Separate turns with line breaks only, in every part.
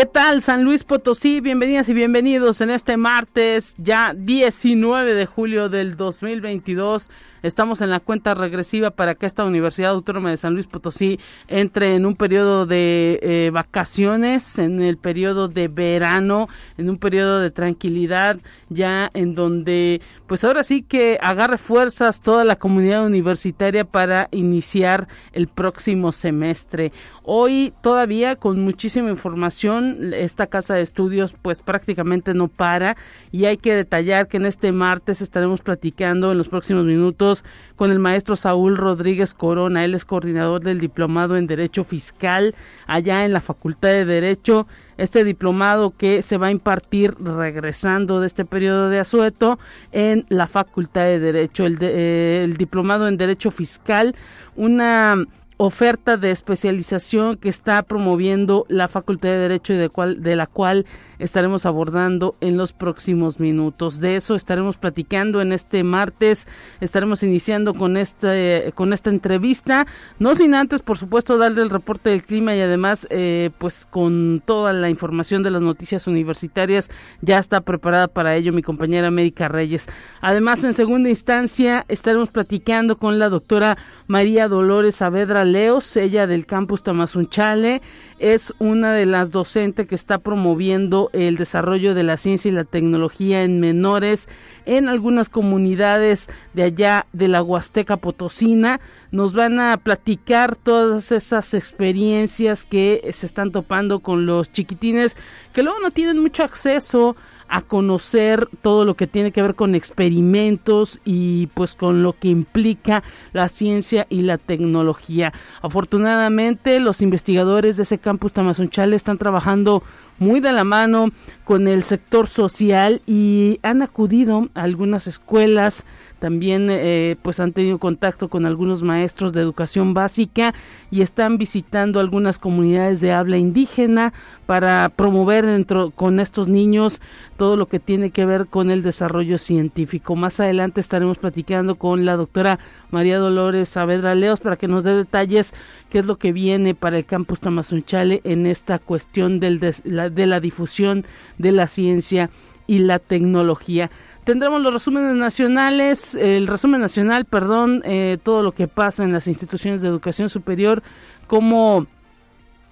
¿Qué tal San Luis Potosí? Bienvenidas y bienvenidos en este martes ya 19 de julio del 2022. Estamos en la cuenta regresiva para que esta Universidad Autónoma de San Luis Potosí entre en un periodo de eh, vacaciones, en el periodo de verano, en un periodo de tranquilidad, ya en donde pues ahora sí que agarre fuerzas toda la comunidad universitaria para iniciar el próximo semestre. Hoy todavía con muchísima información, esta casa de estudios pues prácticamente no para. Y hay que detallar que en este martes estaremos platicando en los próximos minutos con el maestro Saúl Rodríguez Corona, él es coordinador del diplomado en Derecho Fiscal allá en la Facultad de Derecho. Este diplomado que se va a impartir regresando de este periodo de asueto en la Facultad de Derecho, el, eh, el diplomado en Derecho Fiscal, una oferta de especialización que está promoviendo la Facultad de Derecho y de, de la cual estaremos abordando en los próximos minutos. De eso estaremos platicando en este martes. Estaremos iniciando con este con esta entrevista, no sin antes, por supuesto, darle el reporte del clima y además, eh, pues con toda la información de las noticias universitarias ya está preparada para ello mi compañera América Reyes. Además, en segunda instancia estaremos platicando con la doctora María Dolores Saavedra Leos, ella del campus Tamazunchale, es una de las docentes que está promoviendo el desarrollo de la ciencia y la tecnología en menores en algunas comunidades de allá de la Huasteca Potosina. Nos van a platicar todas esas experiencias que se están topando con los chiquitines que luego no tienen mucho acceso a conocer todo lo que tiene que ver con experimentos y pues con lo que implica la ciencia y la tecnología. Afortunadamente los investigadores de ese campus Tamazunchale están trabajando muy de la mano con el sector social y han acudido a algunas escuelas, también eh, pues han tenido contacto con algunos maestros de educación básica y están visitando algunas comunidades de habla indígena para promover dentro con estos niños todo lo que tiene que ver con el desarrollo científico. Más adelante estaremos platicando con la doctora María Dolores Saavedra Leos para que nos dé detalles qué es lo que viene para el campus Tamazunchale en esta cuestión del de, la, de la difusión de la ciencia y la tecnología. Tendremos los resúmenes nacionales, el resumen nacional, perdón, eh, todo lo que pasa en las instituciones de educación superior, como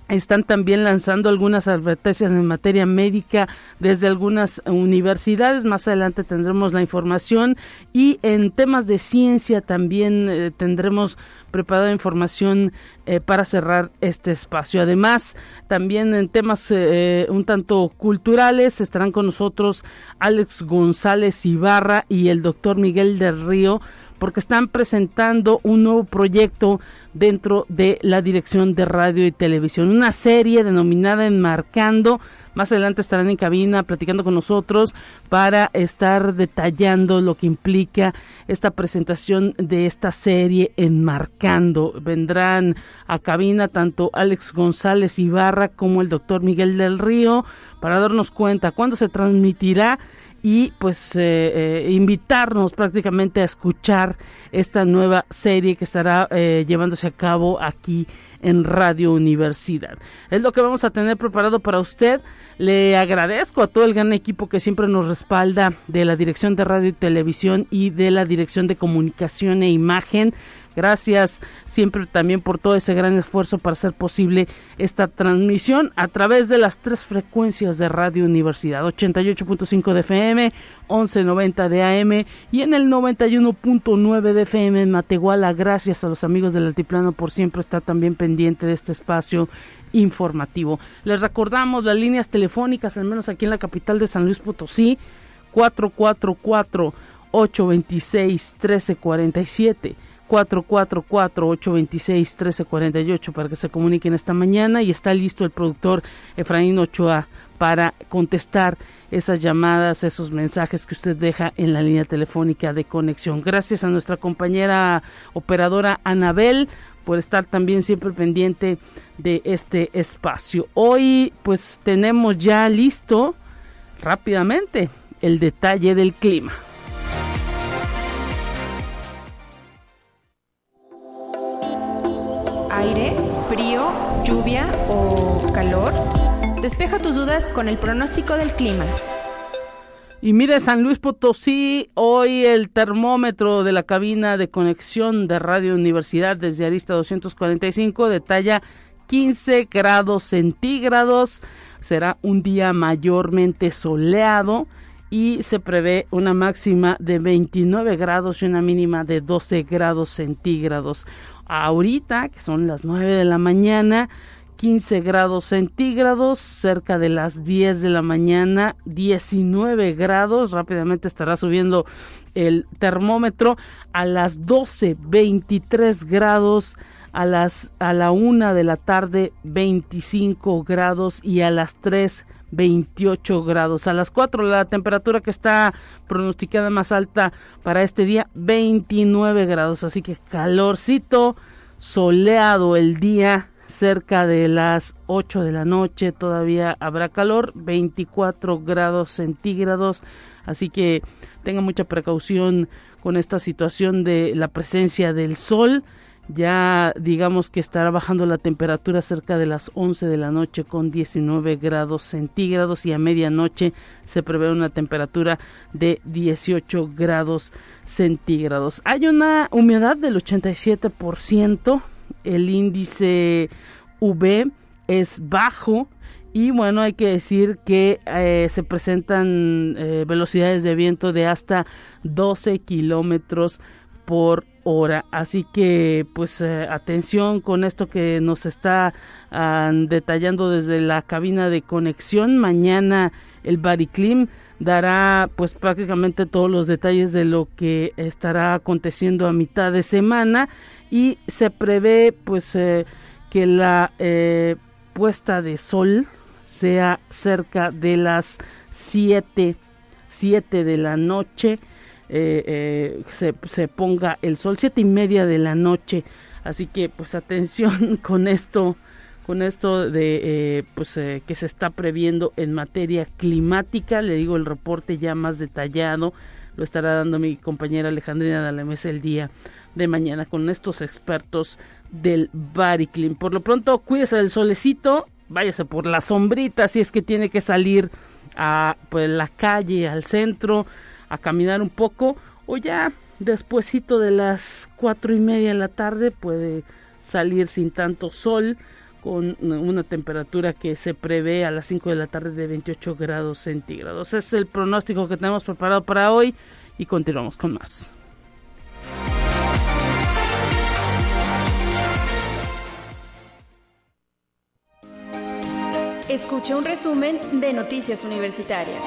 están también lanzando algunas advertencias en materia médica desde algunas universidades. Más adelante tendremos la información y en temas de ciencia también eh, tendremos preparada información eh, para cerrar este espacio. Además, también en temas eh, un tanto culturales estarán con nosotros Alex González Ibarra y el doctor Miguel del Río porque están presentando un nuevo proyecto dentro de la Dirección de Radio y Televisión, una serie denominada Enmarcando. Más adelante estarán en cabina platicando con nosotros para estar detallando lo que implica esta presentación de esta serie Enmarcando. Vendrán a cabina tanto Alex González Ibarra como el doctor Miguel del Río para darnos cuenta cuándo se transmitirá y pues eh, eh, invitarnos prácticamente a escuchar esta nueva serie que estará eh, llevándose a cabo aquí en Radio Universidad. Es lo que vamos a tener preparado para usted. Le agradezco a todo el gran equipo que siempre nos respalda de la Dirección de Radio y Televisión y de la Dirección de Comunicación e Imagen. Gracias siempre también por todo ese gran esfuerzo para hacer posible esta transmisión a través de las tres frecuencias de Radio Universidad, 88.5 de FM, 11.90 de AM y en el 91.9 de FM en Matehuala. Gracias a los amigos del Altiplano por siempre estar también pendiente de este espacio informativo. Les recordamos las líneas telefónicas, al menos aquí en la capital de San Luis Potosí, 444 826 1347 444-826-1348 para que se comuniquen esta mañana y está listo el productor Efraín Ochoa para contestar esas llamadas, esos mensajes que usted deja en la línea telefónica de conexión. Gracias a nuestra compañera operadora Anabel por estar también siempre pendiente de este espacio. Hoy pues tenemos ya listo rápidamente el detalle del clima.
Aire, frío, lluvia o calor. Despeja tus dudas con el pronóstico del clima.
Y mire, San Luis Potosí, hoy el termómetro de la cabina de conexión de Radio Universidad desde Arista 245 detalla 15 grados centígrados. Será un día mayormente soleado y se prevé una máxima de 29 grados y una mínima de 12 grados centígrados. Ahorita, que son las 9 de la mañana, 15 grados centígrados, cerca de las 10 de la mañana 19 grados, rápidamente estará subiendo el termómetro a las 12 23 grados, a las a la 1 de la tarde 25 grados y a las 3 28 grados. A las 4 la temperatura que está pronosticada más alta para este día 29 grados, así que calorcito, soleado el día cerca de las 8 de la noche todavía habrá calor, 24 grados centígrados, así que tenga mucha precaución con esta situación de la presencia del sol. Ya digamos que estará bajando la temperatura cerca de las 11 de la noche con 19 grados centígrados y a medianoche se prevé una temperatura de 18 grados centígrados. Hay una humedad del 87%, el índice V es bajo y bueno, hay que decir que eh, se presentan eh, velocidades de viento de hasta 12 kilómetros por hora. Así que, pues, eh, atención con esto que nos está ah, detallando desde la cabina de conexión. Mañana el Bariclim dará, pues, prácticamente todos los detalles de lo que estará aconteciendo a mitad de semana. Y se prevé pues eh, que la eh, puesta de sol sea cerca de las 7 7 de la noche eh, se, se, ponga el sol. Siete y media de la noche. Así que pues atención con esto con esto de pues que se está previendo en materia climática. Le digo el reporte ya más detallado lo estará dando mi compañera Alejandrina Dalames el día de mañana con estos expertos del Bariclim. Por lo pronto, cuídese del solecito, váyase por la sombrita si es que tiene que salir a pues, la calle, al centro, a caminar un poco, o ya despuesito de las cuatro y media de la tarde puede salir sin tanto sol con una temperatura que se prevé a las 5 de la tarde de 28 grados centígrados. es el pronóstico que tenemos preparado para hoy y continuamos con más.
Escuche un resumen de Noticias Universitarias.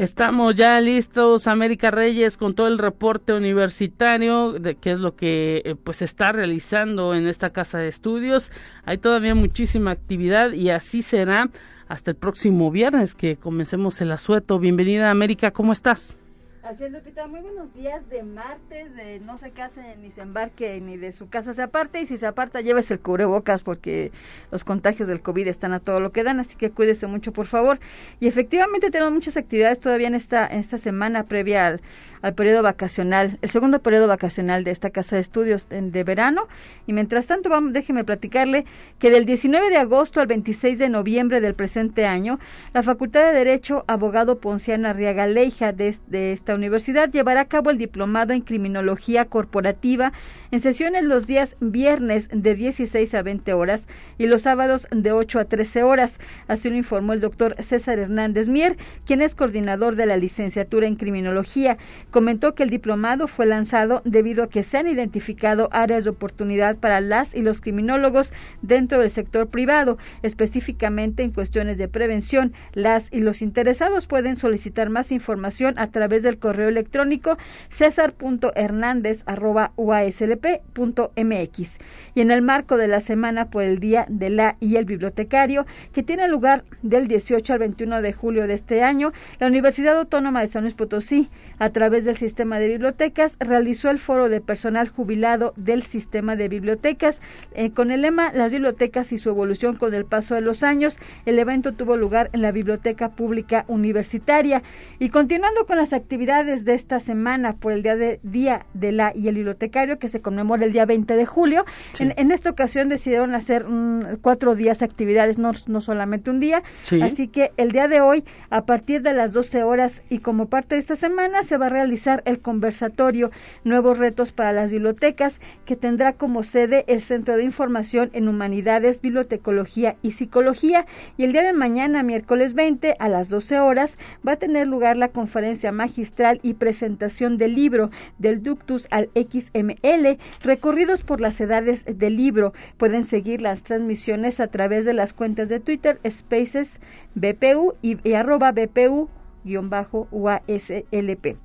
Estamos ya listos, América Reyes, con todo el reporte universitario de qué es lo que eh, pues está realizando en esta casa de estudios. Hay todavía muchísima actividad y así será hasta el próximo viernes que comencemos el asueto. Bienvenida América, ¿cómo estás?
Así es, Lupita. Muy buenos días de martes, de no se case ni se embarque ni de su casa se aparte. Y si se aparta, llévese el cubrebocas porque los contagios del COVID están a todo lo que dan. Así que cuídese mucho, por favor. Y efectivamente tenemos muchas actividades todavía en esta, en esta semana previa al, al periodo vacacional, el segundo periodo vacacional de esta casa de estudios de verano. Y mientras tanto, vamos, déjeme platicarle que del 19 de agosto al 26 de noviembre del presente año, la Facultad de Derecho Abogado Ponciano Arriaga Leija de, de esta universidad llevará a cabo el diplomado en criminología corporativa en sesiones los días viernes de 16 a 20 horas y los sábados de 8 a 13 horas. Así lo informó el doctor César Hernández Mier, quien es coordinador de la licenciatura en criminología. Comentó que el diplomado fue lanzado debido a que se han identificado áreas de oportunidad para las y los criminólogos dentro del sector privado, específicamente en cuestiones de prevención. Las y los interesados pueden solicitar más información a través del correo electrónico cesar.hernandez.uaslp.mx. Y en el marco de la semana por el Día de la y el Bibliotecario, que tiene lugar del 18 al 21 de julio de este año, la Universidad Autónoma de San Luis Potosí, a través del sistema de bibliotecas, realizó el foro de personal jubilado del sistema de bibliotecas eh, con el lema Las bibliotecas y su evolución con el paso de los años. El evento tuvo lugar en la Biblioteca Pública Universitaria. Y continuando con las actividades de esta semana por el Día de, Día de la y el Bibliotecario, que se conmemora el día 20 de julio, en, esta ocasión decidieron hacer mm, cuatro días de actividades, no, no solamente un día. Así que el día de hoy, a partir de las 12 horas y como parte de esta semana, se va a realizar el conversatorio Nuevos Retos para las Bibliotecas, que tendrá como sede el Centro de Información en Humanidades, Bibliotecología y Psicología. Y el día de mañana, miércoles 20, a las 12 horas, va a tener lugar la conferencia magistral y presentación del libro del Ductus al XML, recorridos por las edades del libro. Pueden seguir las transmisiones a través de las cuentas de Twitter, Spaces, BPU y, y arroba BPU UASLP.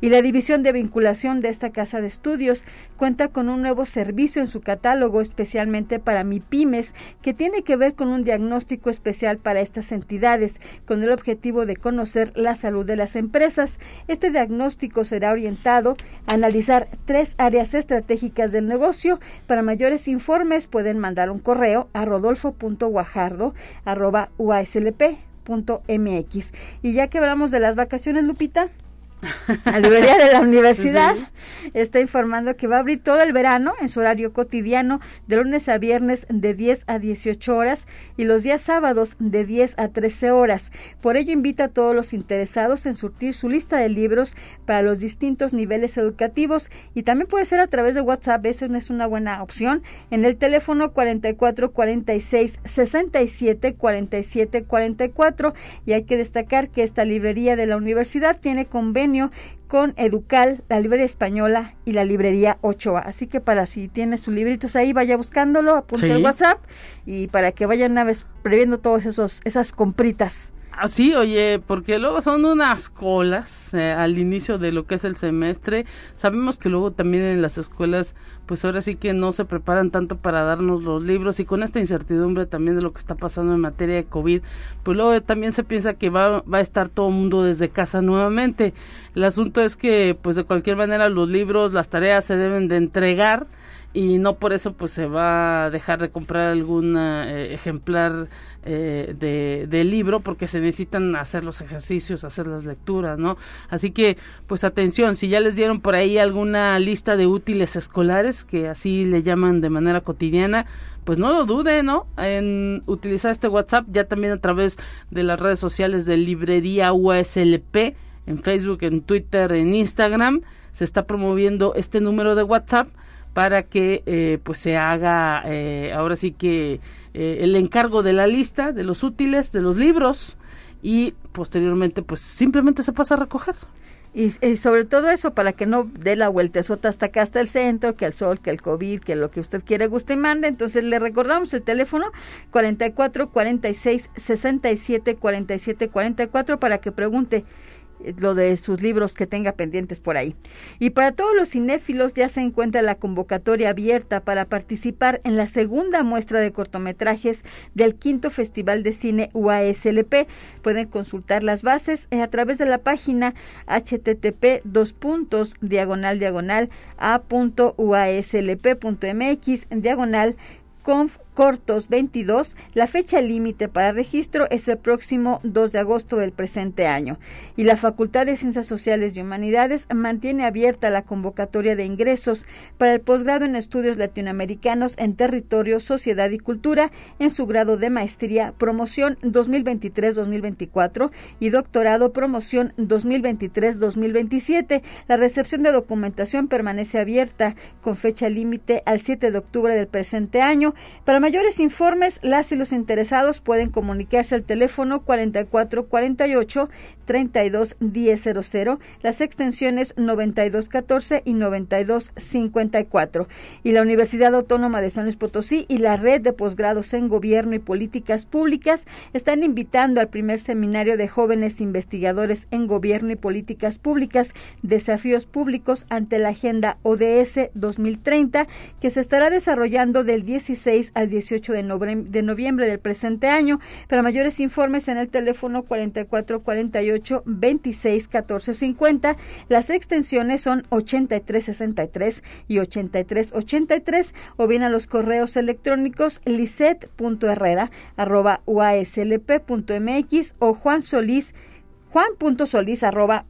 Y la División de Vinculación de esta Casa de Estudios cuenta con un nuevo servicio en su catálogo especialmente para MIPIMES que tiene que ver con un diagnóstico especial para estas entidades con el objetivo de conocer la salud de las empresas. Este diagnóstico será orientado a analizar tres áreas estratégicas del negocio. Para mayores informes pueden mandar un correo a rodolfo.guajardo.uaslp mx Y ya que hablamos de las vacaciones, Lupita, la librería de la universidad está informando que va a abrir todo el verano en su horario cotidiano de lunes a viernes de 10 a 18 horas y los días sábados de 10 a 13 horas. Por ello invita a todos los interesados en surtir su lista de libros para los distintos niveles educativos y también puede ser a través de WhatsApp, eso no es una buena opción, en el teléfono 44 46 67 47 44 y hay que destacar que esta librería de la universidad tiene convenio con Educal, la librería española y la librería 8A. Así que para si tienes tus libritos ahí, vaya buscándolo, apunte el WhatsApp y para que vayan una vez previendo todas esos esas compritas.
Así, oye, porque luego son unas colas eh, al inicio de lo que es el semestre. Sabemos que luego también en las escuelas, pues ahora sí que no se preparan tanto para darnos los libros y con esta incertidumbre también de lo que está pasando en materia de COVID, pues luego también se piensa que va, va a estar todo el mundo desde casa nuevamente. El asunto es que, pues de cualquier manera, los libros, las tareas se deben de entregar y no por eso pues se va a dejar de comprar algún eh, ejemplar eh, de, de, libro porque se necesitan hacer los ejercicios, hacer las lecturas, ¿no? Así que pues atención, si ya les dieron por ahí alguna lista de útiles escolares, que así le llaman de manera cotidiana, pues no lo dude, ¿no? En utilizar este WhatsApp ya también a través de las redes sociales de Librería USLP, en Facebook, en Twitter, en Instagram, se está promoviendo este número de WhatsApp para que eh, pues se haga eh, ahora sí que eh, el encargo de la lista de los útiles de los libros y posteriormente pues simplemente se pasa a recoger
y, sobre todo eso para que no dé la vueltezota hasta acá hasta el centro, que el sol, que el COVID, que lo que usted quiere, guste y mande. Entonces le recordamos el teléfono 44 46 67 47 44 para que pregunte lo de sus libros que tenga pendientes por ahí. Y para todos los cinéfilos ya se encuentra la convocatoria abierta para participar en la segunda muestra de cortometrajes del quinto Festival de Cine UASLP. Pueden consultar las bases a través de la página http dos puntos diagonal diagonal a.uaslp.mx diagonal conf Cortos 22, la fecha límite para registro es el próximo 2 de agosto del presente año y la Facultad de Ciencias Sociales y Humanidades mantiene abierta la convocatoria de ingresos para el posgrado en estudios latinoamericanos en territorio, sociedad y cultura en su grado de maestría promoción 2023-2024 y doctorado promoción 2023-2027. La recepción de documentación permanece abierta con fecha límite al 7 de octubre del presente año. Para mayores informes, las y los interesados pueden comunicarse al teléfono 4448 321000, las extensiones 9214 y 9254. Y la Universidad Autónoma de San Luis Potosí y la Red de Posgrados en Gobierno y Políticas Públicas están invitando al primer seminario de jóvenes investigadores en Gobierno y Políticas Públicas, Desafíos Públicos ante la Agenda ODS 2030, que se estará desarrollando del 16 al 18 de, noviembre, de noviembre del presente año. Para mayores informes en el teléfono 4448 26 14 50. Las extensiones son 8363 y 8383 o bien a los correos electrónicos liset.herrera arroba uaslp.mx o Juan Solís juan.solís arroba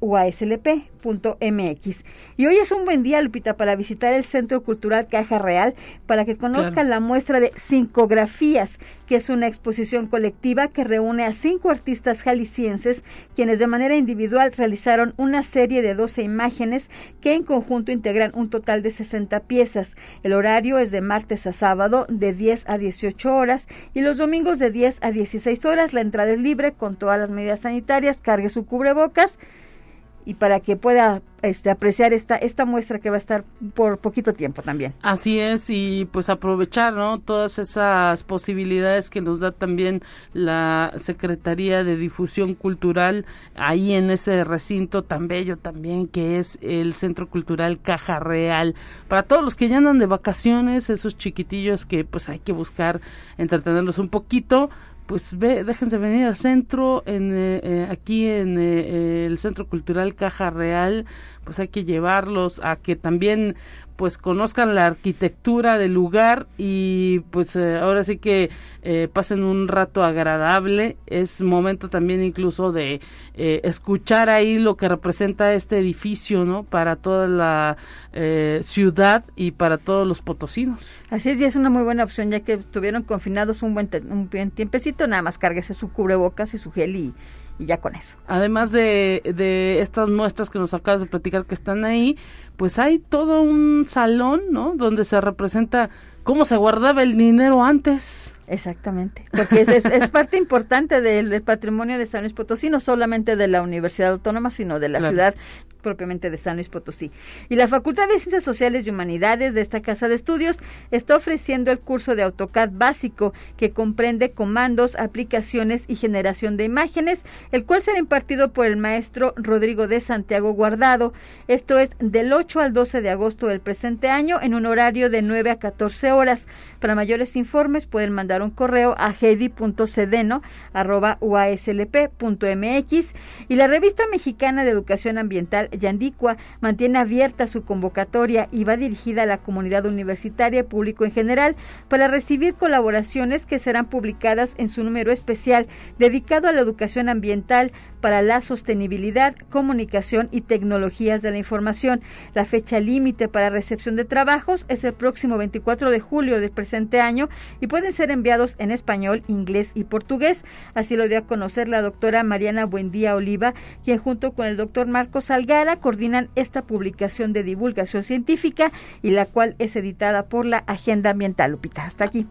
Y hoy es un buen día, Lupita, para visitar el Centro Cultural Caja Real para que conozcan la muestra de Cincografías, que es una exposición colectiva que reúne a cinco artistas jaliscienses, quienes de manera individual realizaron una serie de 12 imágenes que en conjunto integran un total de 60 piezas. El horario es de martes a sábado de 10 a 18 horas y los domingos de 10 a 16 horas. La entrada es libre con todas las medidas sanitarias. Cargue su cubrebocas y para que pueda este, apreciar esta esta muestra que va a estar por poquito tiempo también.
Así es y pues aprovechar no todas esas posibilidades que nos da también la Secretaría de Difusión Cultural ahí en ese recinto tan bello también que es el Centro Cultural Caja Real para todos los que ya andan de vacaciones esos chiquitillos que pues hay que buscar entretenerlos un poquito pues ve, déjense venir al centro, en, eh, eh, aquí en eh, el Centro Cultural Caja Real, pues hay que llevarlos a que también pues conozcan la arquitectura del lugar y pues eh, ahora sí que eh, pasen un rato agradable. Es momento también incluso de eh, escuchar ahí lo que representa este edificio no para toda la ciudad y para todos los potosinos.
Así es y es una muy buena opción ya que estuvieron confinados un buen un buen tiempecito. Nada más cárguese su cubrebocas y su gel y y ya con eso.
Además de, de estas muestras que nos acabas de platicar que están ahí, pues hay todo un salón, ¿no? Donde se representa cómo se guardaba el dinero antes.
Exactamente, porque es, es, parte importante del, patrimonio de San Luis Potosí, no solamente de la Universidad Autónoma, sino de la ciudad propiamente de San Luis Potosí. Y la Facultad de Ciencias Sociales y Humanidades de esta casa de estudios está ofreciendo el curso de AutoCAD básico que comprende comandos, aplicaciones y generación de imágenes, el cual será impartido por el maestro Rodrigo de Santiago Guardado. Esto es del 8 al 12 de agosto del presente año en un horario de 9 a 14 horas. Para mayores informes pueden mandar un correo a heidi.cedeno.uaslp.mx y la revista mexicana de educación ambiental Yandicua mantiene abierta su convocatoria y va dirigida a la comunidad universitaria y público en general para recibir colaboraciones que serán publicadas en su número especial dedicado a la educación ambiental para la sostenibilidad, comunicación y tecnologías de la información. La fecha límite para recepción de trabajos es el próximo 24 de julio del presente año y pueden ser enviados en español, inglés y portugués. Así lo dio a conocer la doctora Mariana Buendía Oliva, quien junto con el doctor Marcos Salgado coordinan esta publicación de divulgación científica y la cual es editada por la Agenda Ambiental. Lupita, hasta aquí.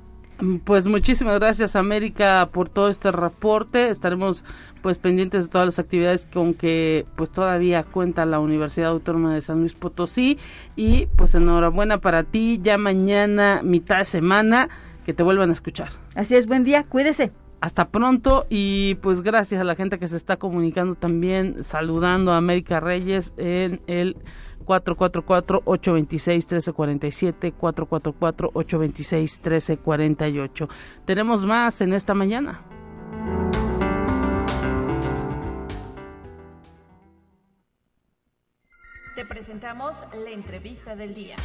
Pues muchísimas gracias América por todo este reporte. Estaremos pues pendientes de todas las actividades con que pues todavía cuenta la Universidad Autónoma de San Luis Potosí y pues enhorabuena para ti. Ya mañana mitad de semana que te vuelvan a escuchar.
Así es, buen día, cuídese
hasta pronto y pues gracias a la gente que se está comunicando también, saludando a América Reyes en el 444-826-1347, 444-826-1348. Tenemos más en esta mañana.
Te presentamos la entrevista del día.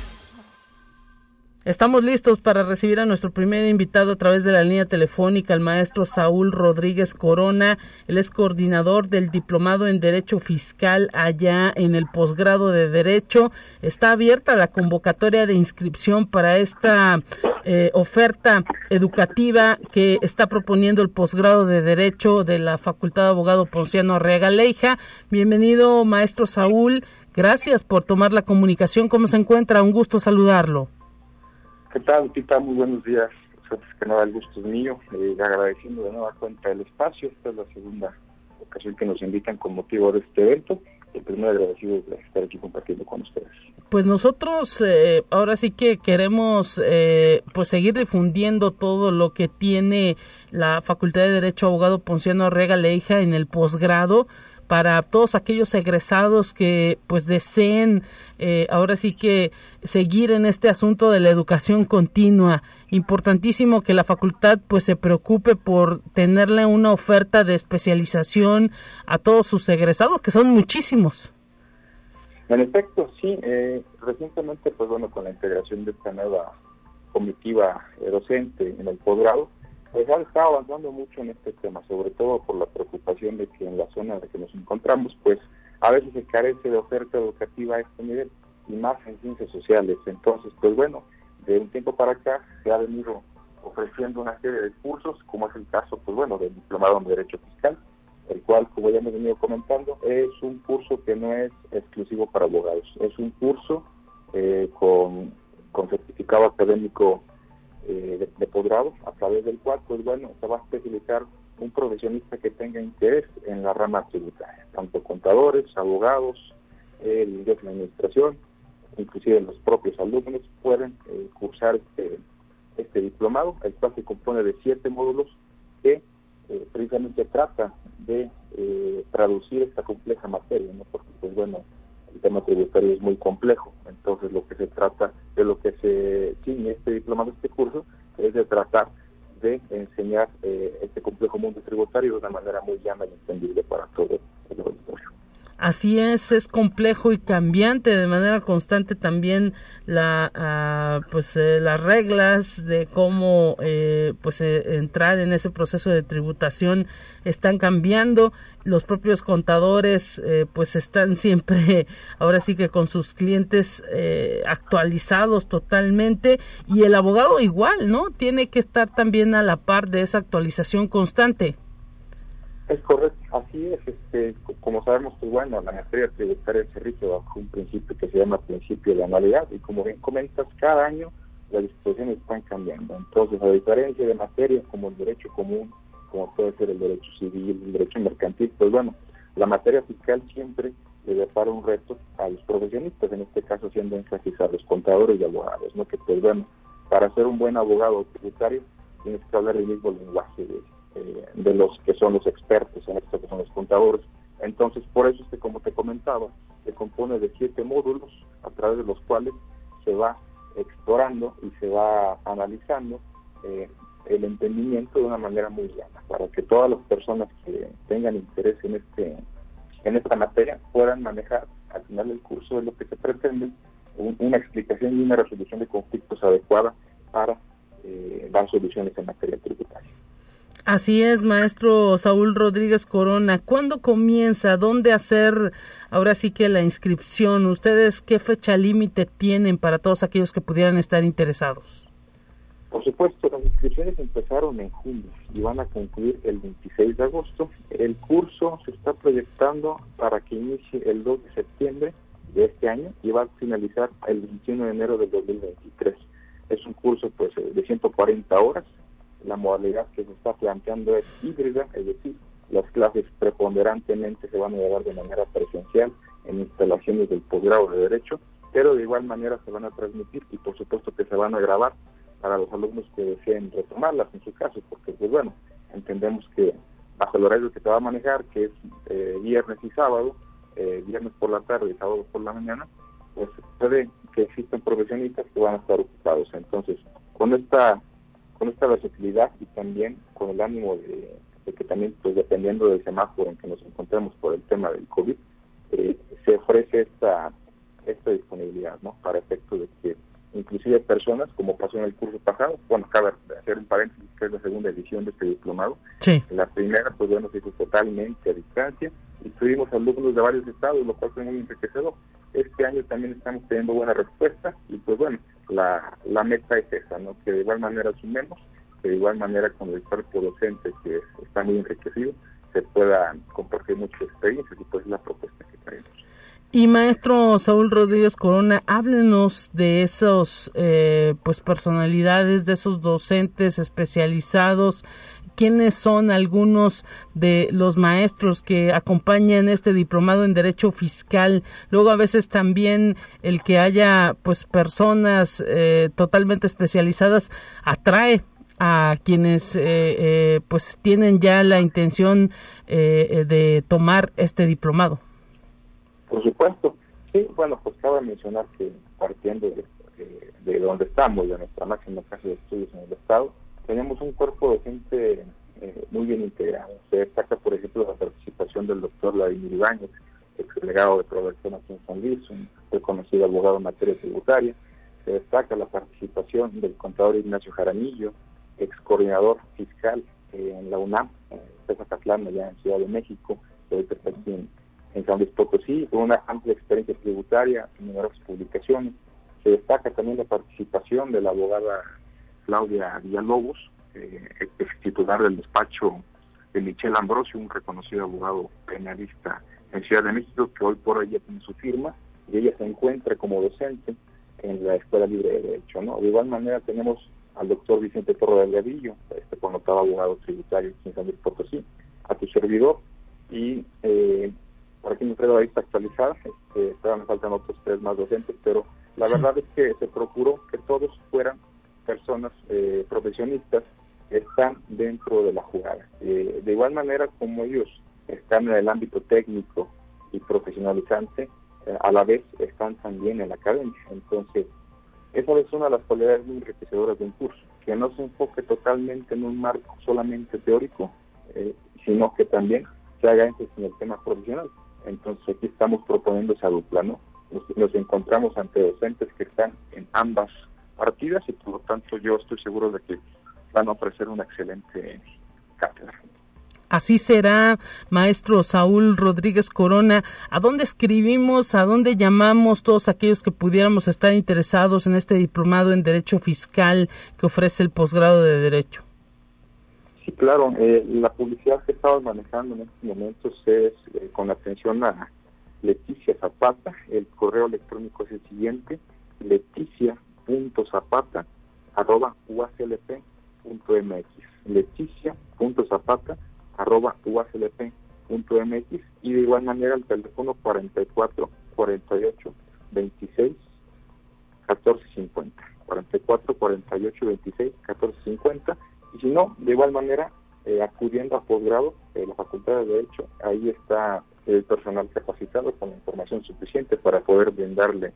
Estamos listos para recibir a nuestro primer invitado a través de la línea telefónica, el maestro Saúl Rodríguez Corona. Él es coordinador del Diplomado en Derecho Fiscal allá en el posgrado de Derecho. Está abierta la convocatoria de inscripción para esta eh, oferta educativa que está proponiendo el posgrado de Derecho de la Facultad de Abogado Ponciano Arriaga Leija. Bienvenido, maestro Saúl. Gracias por tomar la comunicación. ¿Cómo se encuentra? Un gusto saludarlo.
¿Qué tal, Tita? Muy buenos días. antes que nada el gusto es mío, eh, agradeciendo de nueva cuenta el espacio, esta es la segunda ocasión que nos invitan con motivo de este evento, el primer agradecido de estar aquí compartiendo con ustedes.
Pues nosotros eh, ahora sí que queremos eh, pues seguir difundiendo todo lo que tiene la Facultad de Derecho Abogado Ponciano Arrega Leija en el posgrado para todos aquellos egresados que pues deseen eh, ahora sí que seguir en este asunto de la educación continua. Importantísimo que la facultad pues se preocupe por tenerle una oferta de especialización a todos sus egresados que son muchísimos.
En efecto sí eh, recientemente pues bueno con la integración de esta nueva comitiva docente en el posgrado pues ha estado avanzando mucho en este tema, sobre todo por la preocupación de que en la zona en la que nos encontramos, pues a veces se carece de oferta educativa a este nivel y más en ciencias sociales. Entonces, pues bueno, de un tiempo para acá se ha venido ofreciendo una serie de cursos, como es el caso, pues bueno, del diplomado en Derecho Fiscal, el cual, como ya hemos venido comentando, es un curso que no es exclusivo para abogados, es un curso eh, con, con certificado académico eh, de, posgrado, a través del cual, pues bueno, se va a especializar un profesionista que tenga interés en la rama tributaria, tanto contadores, abogados, el de la administración, inclusive los propios alumnos pueden eh, cursar este, este, diplomado, el cual se compone de siete módulos que eh, precisamente trata de traducir esta compleja materia, ¿no? porque pues bueno, el tema tributario es muy complejo, entonces lo que se trata, de lo que se tiene este diplomado, este curso, es de tratar de enseñar eh, este complejo mundo tributario de una manera muy llana y entendible para todo el auditorio.
Así es, es complejo y cambiante de manera constante también la, ah, pues, eh, las reglas de cómo eh, pues, eh, entrar en ese proceso de tributación están cambiando. Los propios contadores pues están siempre, ahora sí que con sus clientes actualizados totalmente y el abogado igual, ¿no? Tiene que estar también a la par de esa actualización constante.
Es correcto, así es. Este, como sabemos, pues bueno, la materia tributaria se rige bajo un principio que se llama principio de anualidad y como bien comentas, cada año las disposiciones están cambiando. Entonces, a diferencia de materias como el derecho común, como puede ser el derecho civil, el derecho mercantil, pues bueno, la materia fiscal siempre le depara un reto a los profesionistas, en este caso siendo énfasis a los contadores y abogados, ¿no? Que pues bueno, para ser un buen abogado tributario tienes que hablar el mismo lenguaje de eh, de los que son los expertos, en esto que son los contadores. Entonces, por eso es que, como te comentaba, se compone de siete módulos a través de los cuales se va explorando y se va analizando eh, el entendimiento de una manera muy llana, para que todas las personas que tengan interés en este en esta materia puedan manejar al final del curso de lo que se pretende una explicación y una resolución de conflictos adecuada para eh, dar soluciones en materia tributaria.
Así es, maestro Saúl Rodríguez Corona. ¿Cuándo comienza? ¿Dónde hacer ahora sí que la inscripción? ¿Ustedes qué fecha límite tienen para todos aquellos que pudieran estar interesados?
Por supuesto, las inscripciones empezaron en junio y van a concluir el 26 de agosto. El curso se está proyectando para que inicie el 2 de septiembre de este año y va a finalizar el 21 de enero del 2023. Es un curso pues de 140 horas la modalidad que se está planteando es híbrida, es decir, las clases preponderantemente se van a llevar de manera presencial en instalaciones del posgrado de Derecho, pero de igual manera se van a transmitir y por supuesto que se van a grabar para los alumnos que deseen retomarlas en su caso, porque pues bueno, entendemos que bajo el horario que se va a manejar, que es eh, viernes y sábado, eh, viernes por la tarde y sábado por la mañana, pues puede que existan profesionistas que van a estar ocupados. Entonces, con esta con esta versatilidad y también con el ánimo de, que también, pues dependiendo del semáforo en que nos encontremos por el tema del COVID, eh, se ofrece esta, esta disponibilidad, ¿no? Para efecto de que inclusive personas, como pasó en el curso pasado, bueno, acaba de hacer un paréntesis, que es la segunda edición de este diplomado.
Sí.
La primera, pues bueno, se hizo totalmente a distancia y tuvimos alumnos de varios estados, lo cual fue muy enriquecedor. Este año también estamos teniendo buena respuesta y pues bueno, la, meta es esa, ¿no? que de igual manera asumemos, que de igual manera con el cuerpo docente que está muy enriquecido, se pueda compartir muchas experiencias y pues la propuesta que traemos.
Y maestro Saúl Rodríguez Corona, háblenos de esos eh, pues personalidades, de esos docentes especializados quiénes son algunos de los maestros que acompañan este diplomado en derecho fiscal luego a veces también el que haya pues personas eh, totalmente especializadas atrae a quienes eh, eh, pues tienen ya la intención de tomar este diplomado.
Por supuesto. Sí bueno pues cabe mencionar que partiendo de, de donde estamos de nuestra máxima casa de estudios en el estado tenemos un cuerpo de gente eh, muy bien integrado. Se destaca, por ejemplo, la participación del doctor Vladimir Ibáñez, ex delegado de Proversión aquí en San Luis, un reconocido abogado en materia tributaria. Se destaca la participación del contador Ignacio Jaramillo, ex coordinador fiscal eh, en la UNAM, en Catlán, allá en Ciudad de México, que está aquí en, San Luis Potosí, con una amplia experiencia tributaria en numerosas publicaciones. Se destaca también la participación de la abogada Claudia Villalobos, eh, titular del despacho de Michel Ambrosio, un reconocido abogado penalista en Ciudad de México, que hoy por hoy ya tiene su firma y ella se encuentra como docente en la Escuela Libre de Derecho. ¿no? De igual manera tenemos al doctor Vicente Torre Delgadillo, este connotado abogado tributario en San Luis Potosí, a tu servidor y eh, por aquí me traigo la lista actualizada, este, todavía me faltan otros tres más docentes, pero la verdad es que se procuró que todos fueran personas eh, profesionistas están dentro de la jugada. Eh, de igual manera como ellos están en el ámbito técnico y profesionalizante, eh, a la vez están también en la academia. Entonces, esa es una de las cualidades muy enriquecedoras de un curso, que no se enfoque totalmente en un marco solamente teórico, eh, sino que también se haga énfasis en el tema profesional. Entonces, aquí estamos proponiendo esa dupla, ¿no? nos encontramos ante docentes que están en ambas partidas y por lo tanto yo estoy seguro de que van a ofrecer una excelente cátedra.
Así será, maestro Saúl Rodríguez Corona. ¿A dónde escribimos, a dónde llamamos todos aquellos que pudiéramos estar interesados en este diplomado en Derecho Fiscal que ofrece el posgrado de Derecho?
Sí, claro. Eh, la publicidad que estamos manejando en estos momentos es eh, con atención a Leticia Zapata. El correo electrónico es el siguiente, arroba uaclp.mx, leticia.zapata arroba uaclp.mx y de igual manera el teléfono 44 48 26 14 50 44 48 26 14 50 y si no de igual manera eh, acudiendo a posgrado de la Facultad de Derecho ahí está el personal capacitado con información suficiente para poder brindarle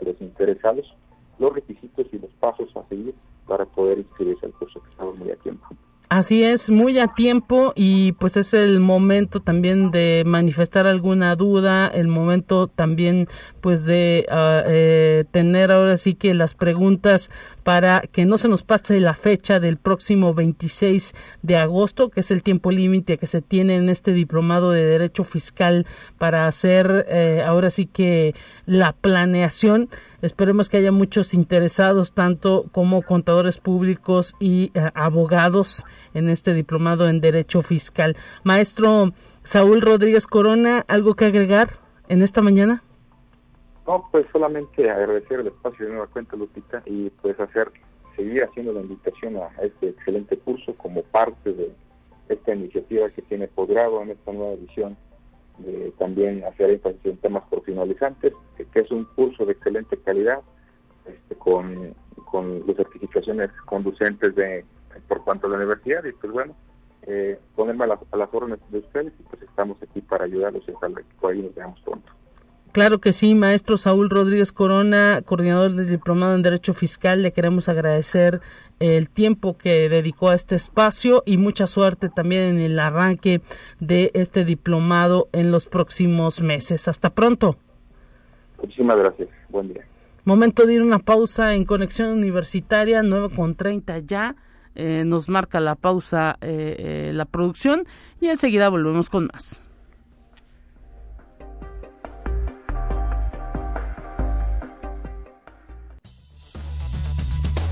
a los interesados los requisitos y los pasos a seguir para poder inscribirse al curso que estamos muy a tiempo.
Así es, muy a tiempo y pues es el momento también de manifestar alguna duda, el momento también pues de ah, eh, tener ahora sí que las preguntas para que no se nos pase la fecha del próximo 26 de agosto, que es el tiempo límite que se tiene en este diplomado de Derecho Fiscal para hacer eh, ahora sí que la planeación. Esperemos que haya muchos interesados, tanto como contadores públicos y eh, abogados en este diplomado en Derecho Fiscal. Maestro Saúl Rodríguez Corona, ¿algo que agregar en esta mañana?
No, pues solamente agradecer el espacio de nueva cuenta, Lupita, y pues hacer, seguir haciendo la invitación a, este excelente curso como parte de esta iniciativa que tiene posgrado en esta nueva edición, de también hacer énfasis en temas profesionalizantes, que, es un curso de excelente calidad, este, con, con las certificaciones conducentes de por cuanto a la universidad, y pues bueno, eh, ponerme a, las órdenes de ustedes y pues estamos aquí para ayudarlos y ojalá que por ahí nos veamos pronto.
Claro que sí, maestro Saúl Rodríguez Corona, coordinador del Diplomado en Derecho Fiscal, le queremos agradecer el tiempo que dedicó a este espacio y mucha suerte también en el arranque de este diplomado en los próximos meses. Hasta pronto.
Muchísimas gracias. Buen día.
Momento de ir una pausa en Conexión Universitaria, 9 con 30 ya. Eh, nos marca la pausa eh, eh, la producción y enseguida volvemos con más.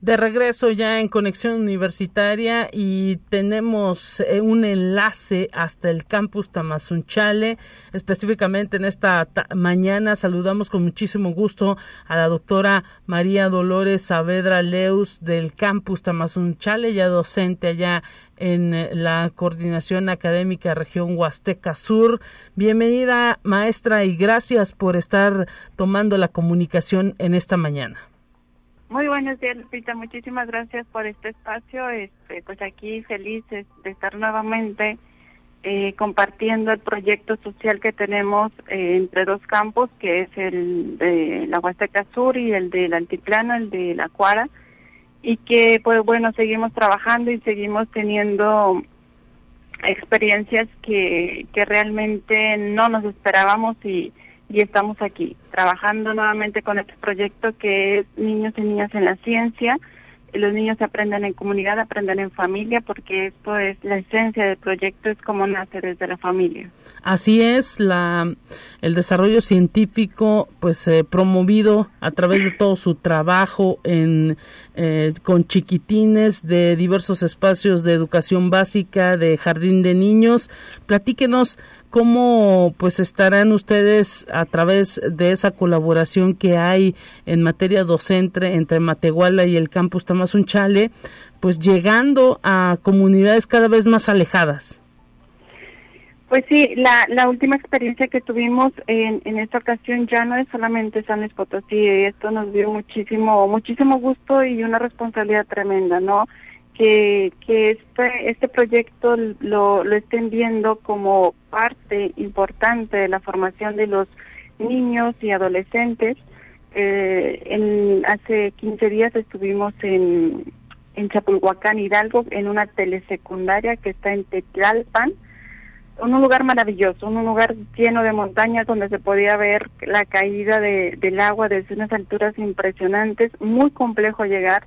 De regreso ya en Conexión Universitaria y tenemos eh, un enlace hasta el campus Tamazunchale. Específicamente en esta mañana saludamos con muchísimo gusto a la doctora María Dolores Saavedra Leus del campus Tamazunchale, ya docente allá en eh, la Coordinación Académica Región Huasteca Sur. Bienvenida maestra y gracias por estar tomando la comunicación en esta mañana.
Muy buenos días, Lupita. Muchísimas gracias por este espacio. Este, pues aquí feliz de estar nuevamente eh, compartiendo el proyecto social que tenemos eh, entre dos campos, que es el de la Huasteca Sur y el del Altiplano, el de la Cuara, y que, pues bueno, seguimos trabajando y seguimos teniendo experiencias que, que realmente no nos esperábamos y y estamos aquí trabajando nuevamente con este proyecto que es Niños y Niñas en la Ciencia. Los niños aprenden en comunidad, aprenden en familia, porque esto es la esencia del proyecto, es como nace desde la familia.
Así es, la, el desarrollo científico, pues eh, promovido a través de todo su trabajo en, eh, con chiquitines de diversos espacios de educación básica, de jardín de niños. Platíquenos cómo pues estarán ustedes a través de esa colaboración que hay en materia docente entre Matehuala y el campus Tamazunchale, pues llegando a comunidades cada vez más alejadas.
Pues sí, la, la última experiencia que tuvimos en, en esta ocasión ya no es solamente San Luis Potosí, esto nos dio muchísimo, muchísimo gusto y una responsabilidad tremenda, ¿no? Que, este, este proyecto lo, lo estén viendo como parte importante de la formación de los niños y adolescentes. Eh, hace 15 días estuvimos en, en Chapulhuacán, Hidalgo, en una telesecundaria que está en Tetlalpan, un lugar maravilloso, un lugar lleno de montañas donde se podía ver la caída de, del agua desde unas alturas impresionantes, muy complejo llegar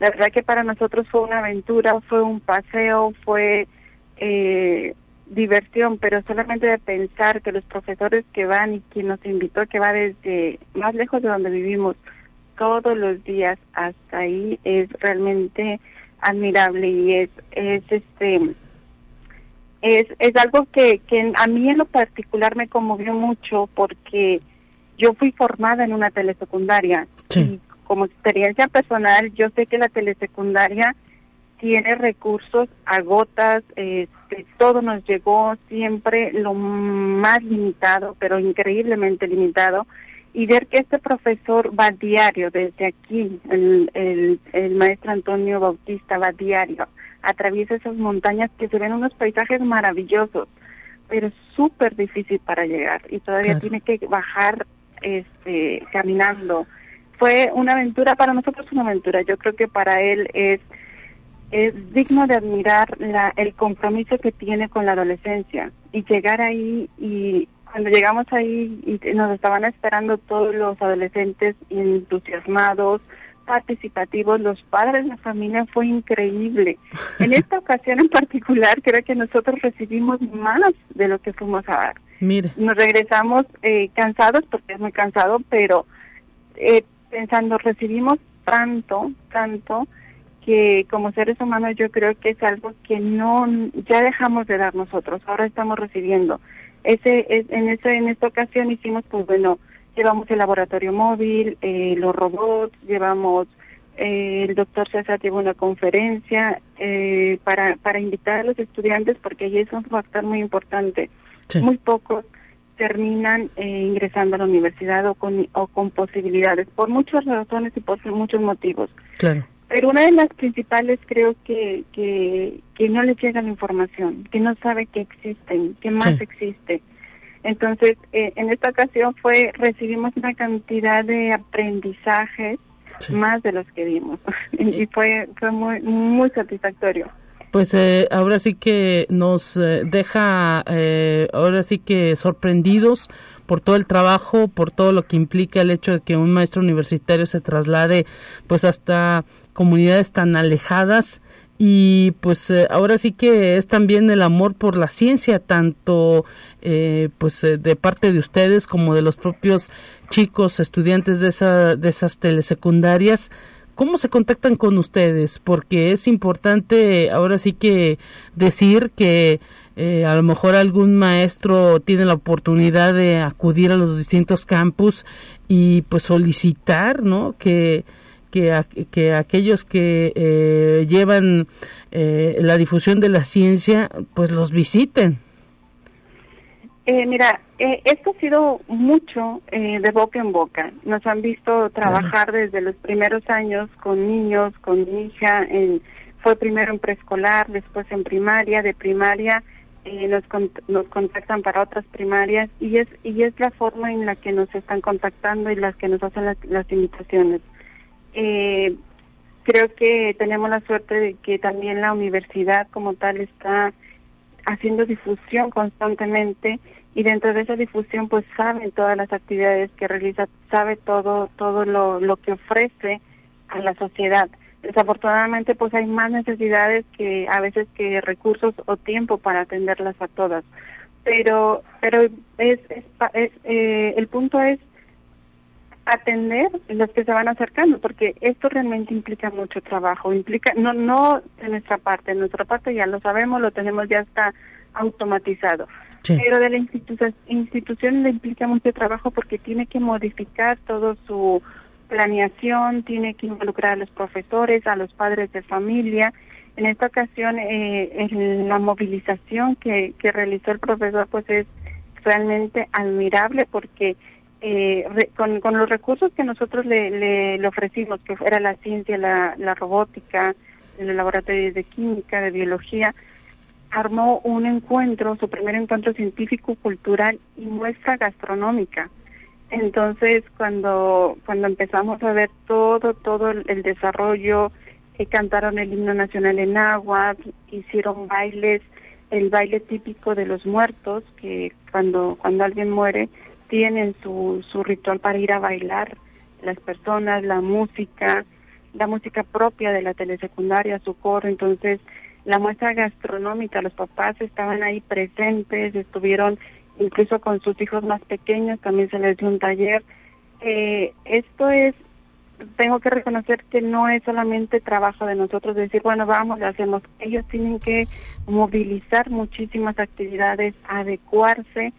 la verdad que para nosotros fue una aventura, fue un paseo, fue eh, diversión, pero solamente de pensar que los profesores que van y quien nos invitó, que va desde más lejos de donde vivimos todos los días hasta ahí, es realmente admirable y es, es este es, es algo que, que a mí en lo particular me conmovió mucho porque yo fui formada en una telesecundaria y como experiencia personal, yo sé que la telesecundaria tiene recursos a gotas, este, todo nos llegó siempre lo más limitado, pero increíblemente limitado, y ver que este profesor va diario desde aquí, el, el, el maestro Antonio Bautista va diario, atraviesa esas montañas que se ven unos paisajes maravillosos, pero súper difícil para llegar, y todavía tiene que bajar este caminando fue una aventura, para nosotros una aventura, yo creo que para él es, es digno de admirar la, el compromiso que tiene con la adolescencia y llegar ahí y cuando llegamos ahí y nos estaban esperando todos los adolescentes entusiasmados, participativos, los padres la familia fue increíble. En esta ocasión en particular creo que nosotros recibimos más de lo que fuimos a dar.
Mire.
Nos regresamos eh, cansados porque es muy cansado, pero eh, pensando, recibimos tanto, tanto, que como seres humanos yo creo que es algo que no, ya dejamos de dar nosotros, ahora estamos recibiendo. Ese, en, ese, en esta ocasión hicimos, pues bueno, llevamos el laboratorio móvil, eh, los robots, llevamos, eh, el doctor César llevó una conferencia eh, para, para invitar a los estudiantes, porque allí es un factor muy importante. Muy pocos terminan eh, ingresando a la universidad o con, o con posibilidades, por muchas razones y por muchos motivos.
Claro.
Pero una de las principales creo que, que, que no les llega la información, que no sabe que existen, que más existe. Entonces, eh, en esta ocasión fue, recibimos una cantidad de aprendizajes más de los que vimos y fue, fue muy, muy satisfactorio
pues eh, ahora sí que nos eh, deja eh, ahora sí que sorprendidos por todo el trabajo, por todo lo que implica el hecho de que un maestro universitario se traslade pues hasta comunidades tan alejadas. Y pues eh, ahora sí que es también el amor por la ciencia tanto eh, pues eh, de parte de ustedes como de los propios chicos estudiantes de esa de esas telesecundarias ¿Cómo se contactan con ustedes? Porque es importante ahora sí que decir que eh, a lo mejor algún maestro tiene la oportunidad de acudir a los distintos campus y pues solicitar, ¿no? Que, que, que aquellos que eh, llevan eh, la difusión de la ciencia pues los visiten.
Eh, mira, eh, esto ha sido mucho eh, de boca en boca. Nos han visto trabajar desde los primeros años con niños, con mi hija. En, fue primero en preescolar, después en primaria. De primaria nos, nos contactan para otras primarias y es y es la forma en la que nos están contactando y las que nos hacen las, las invitaciones. creo que tenemos la suerte de que también la universidad como tal está haciendo difusión constantemente y dentro de esa difusión pues saben todas las actividades que realiza, sabe todo todo lo, lo que ofrece a la sociedad. Desafortunadamente pues hay más necesidades que a veces que recursos o tiempo para atenderlas a todas. Pero pero es, es, eh, el punto es atender los que se van acercando, porque esto realmente implica mucho trabajo, implica, no, no de nuestra parte, de nuestra parte ya lo sabemos, lo tenemos ya está automatizado, pero de la institución, institución le implica mucho trabajo porque tiene que modificar todo su planeación, tiene que involucrar a los profesores, a los padres de familia. En esta ocasión, eh, la movilización que, que realizó el profesor, pues es realmente admirable porque eh, con, con, los recursos que nosotros le, le, ofrecimos, que fuera la ciencia, la, la robótica, el laboratorio de química, de biología, armó un encuentro, su primer encuentro científico, cultural y muestra gastronómica. Entonces, cuando, cuando empezamos a ver todo, todo el, desarrollo, eh, cantaron el himno nacional en agua, hicieron bailes, el baile típico de los muertos, que cuando, cuando alguien muere, tienen su, su ritual para ir a bailar las personas, la música, la música propia de la telesecundaria, su coro, entonces la muestra gastronómica, los papás estaban ahí presentes, estuvieron incluso con sus hijos más pequeños, también se les dio un taller. Eh, esto es, tengo que reconocer que no es solamente trabajo de nosotros decir, bueno, vamos, hacemos. Ellos tienen que movilizar muchísimas actividades, adecuarse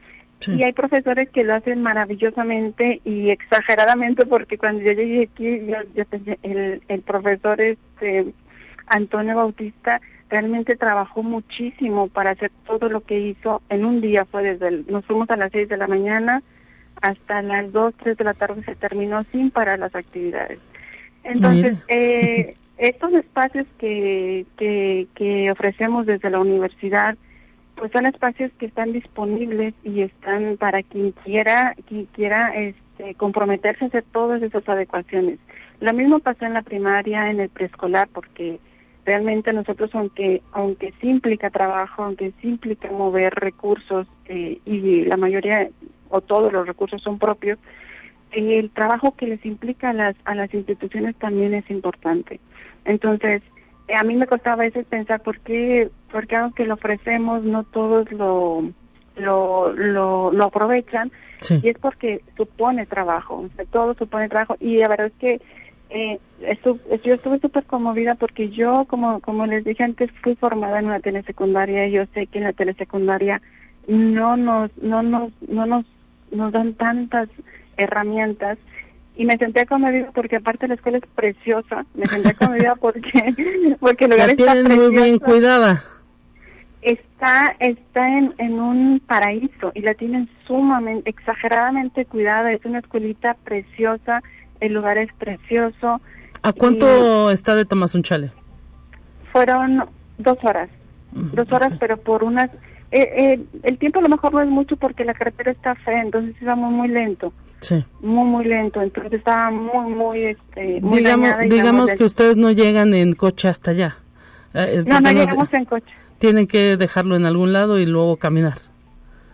y hay profesores que lo hacen maravillosamente y exageradamente porque cuando yo llegué aquí, yo, el, el profesor este Antonio Bautista realmente trabajó muchísimo para hacer todo lo que hizo en un día. Fue desde nos fuimos a las 6 de la mañana hasta las 2, 3 de la tarde se terminó sin parar las actividades. Entonces, eh, estos espacios que, que, que ofrecemos desde la universidad, pues son espacios que están disponibles y están para quien quiera, quien quiera este, comprometerse a hacer todas esas adecuaciones. Lo mismo pasó en la primaria, en el preescolar, porque realmente nosotros, aunque aunque sí implica trabajo, aunque sí implica mover recursos eh, y la mayoría o todos los recursos son propios, el trabajo que les implica a las a las instituciones también es importante. Entonces, eh, a mí me costaba a veces pensar por qué, porque aunque lo ofrecemos, no todos lo, lo, lo, aprovechan. Y es porque supone trabajo, todo supone trabajo. Y la verdad es que eh, yo estuve súper conmovida porque yo, como, como les dije antes, fui formada en una telesecundaria y yo sé que en la telesecundaria no nos, no nos, no nos, nos dan tantas herramientas y me senté conmovida porque aparte la escuela es preciosa, me senté conmovida porque porque el lugar está
muy bien cuidada.
Está está en, en un paraíso y la tienen sumamente exageradamente cuidada, es una escuelita preciosa, el lugar es precioso.
¿A cuánto está de Tamazunchale?
Fueron dos horas, mm, dos horas, pero por unas eh, eh, el tiempo a lo mejor no es mucho porque la carretera está fea, entonces íbamos muy lento. Sí. Muy, muy lento. Entonces estaba muy, muy, este, muy
digamos, digamos que ustedes no llegan en coche hasta allá.
Eh, no, no llegamos en coche.
Tienen que dejarlo en algún lado y luego caminar.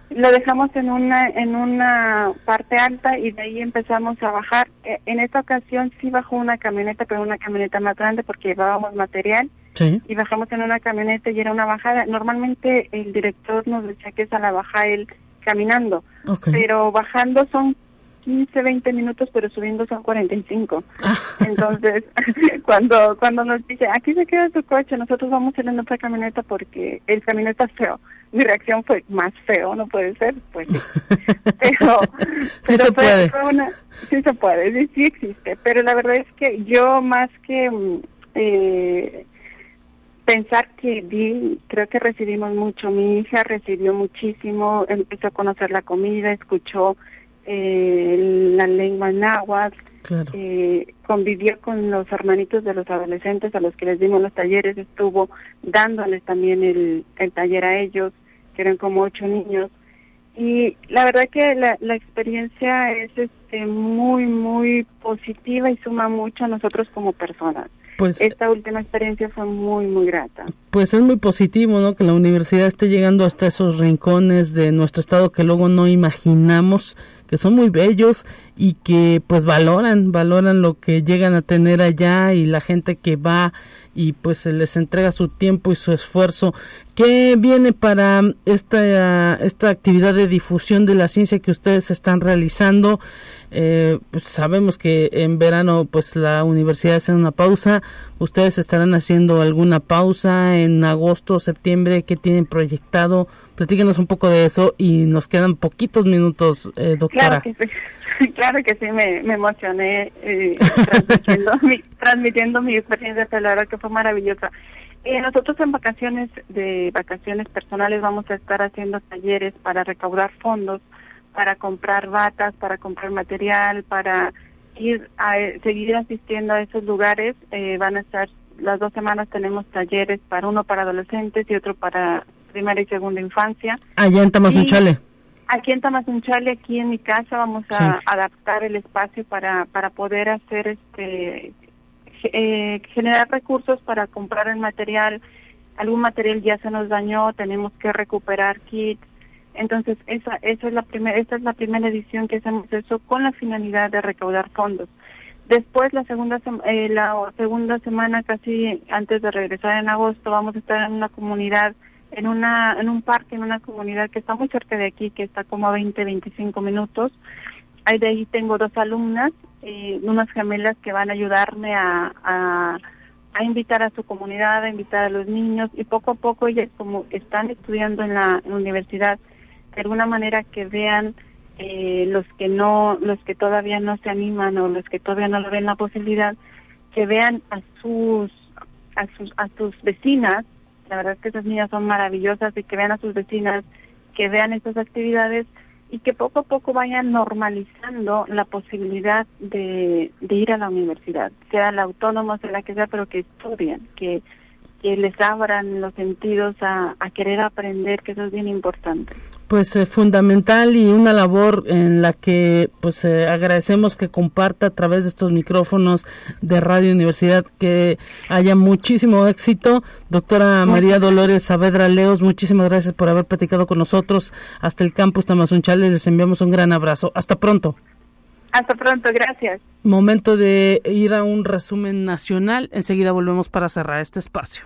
Lo dejamos en una en una parte alta y de ahí empezamos a bajar. E, en esta ocasión sí bajó una camioneta, pero una camioneta más grande porque llevábamos material y bajamos en una camioneta y era una bajada. Normalmente el director nos decía que es a la baja él caminando, pero bajando son 15, 20 minutos, pero subiendo son 45. Ah. Entonces, cuando cuando nos dice, aquí se queda tu coche, nosotros vamos en otra camioneta porque el camino está feo. Mi reacción fue, más feo, no puede ser, pues sí. Pero,
sí se puede.
sí se puede, sí, sí existe. Pero la verdad es que yo más que... Mm, eh, pensar que vi, creo que recibimos mucho. Mi hija recibió muchísimo, empezó a conocer la comida, escuchó eh, la lengua náhuatl, eh, convivió con los hermanitos de los adolescentes a los que les dimos los talleres, estuvo dándoles también el, el taller a ellos, que eran como ocho niños. Y la verdad que la, la experiencia es este, muy, muy positiva y suma mucho a nosotros como personas. Pues, Esta última experiencia fue muy, muy grata.
Pues es muy positivo, ¿no? Que la universidad esté llegando hasta esos rincones de nuestro estado que luego no imaginamos, que son muy bellos y que pues valoran, valoran lo que llegan a tener allá y la gente que va y pues se les entrega su tiempo y su esfuerzo. ¿Qué viene para esta, esta actividad de difusión de la ciencia que ustedes están realizando? Eh, pues sabemos que en verano pues la universidad hace una pausa. ¿Ustedes estarán haciendo alguna pausa en agosto, septiembre? ¿Qué tienen proyectado? Platíquenos un poco de eso y nos quedan poquitos minutos, eh, doctora.
Claro que sí, claro que sí me, emocioné eh, transmitiendo, mi, experiencia, la verdad que fue maravillosa. Eh, nosotros en vacaciones de vacaciones personales vamos a estar haciendo talleres para recaudar fondos para comprar batas, para comprar material, para ir a seguir asistiendo a esos lugares. Eh, van a estar las dos semanas tenemos talleres para uno para adolescentes y otro para primera y segunda infancia.
Allá en Tamazunchale.
Aquí en Tamazunchale, aquí en mi casa, vamos a adaptar el espacio para para poder hacer este eh, generar recursos para comprar el material. Algún material ya se nos dañó, tenemos que recuperar kits entonces, esa, esa es la primera, esta es la primera edición que hacemos eso con la finalidad de recaudar fondos. Después, la segunda, eh, la segunda semana, casi antes de regresar en agosto, vamos a estar en una comunidad, en una, en un parque, en una comunidad que está muy cerca de aquí, que está como a 20, 25 minutos. Ahí de ahí tengo dos alumnas, eh, unas gemelas que van a ayudarme a, a, a invitar a su comunidad, a invitar a los niños y poco a poco ellas como están estudiando en la universidad de alguna manera que vean eh, los que no, los que todavía no se animan o los que todavía no lo ven la posibilidad, que vean a sus, a sus, a sus vecinas, la verdad es que esas niñas son maravillosas y que vean a sus vecinas, que vean estas actividades y que poco a poco vayan normalizando la posibilidad de, ir a la universidad, sea la autónoma, sea la que sea, pero que estudien, que, que les abran los sentidos a, a querer aprender, que eso es bien importante
pues eh, fundamental y una labor en la que pues eh, agradecemos que comparta a través de estos micrófonos de Radio Universidad que haya muchísimo éxito. Doctora María Dolores Saavedra Leos, muchísimas gracias por haber platicado con nosotros hasta el campus Tamazunchales. Les enviamos un gran abrazo. Hasta pronto.
Hasta pronto, gracias.
Momento de ir a un resumen nacional. Enseguida volvemos para cerrar este espacio.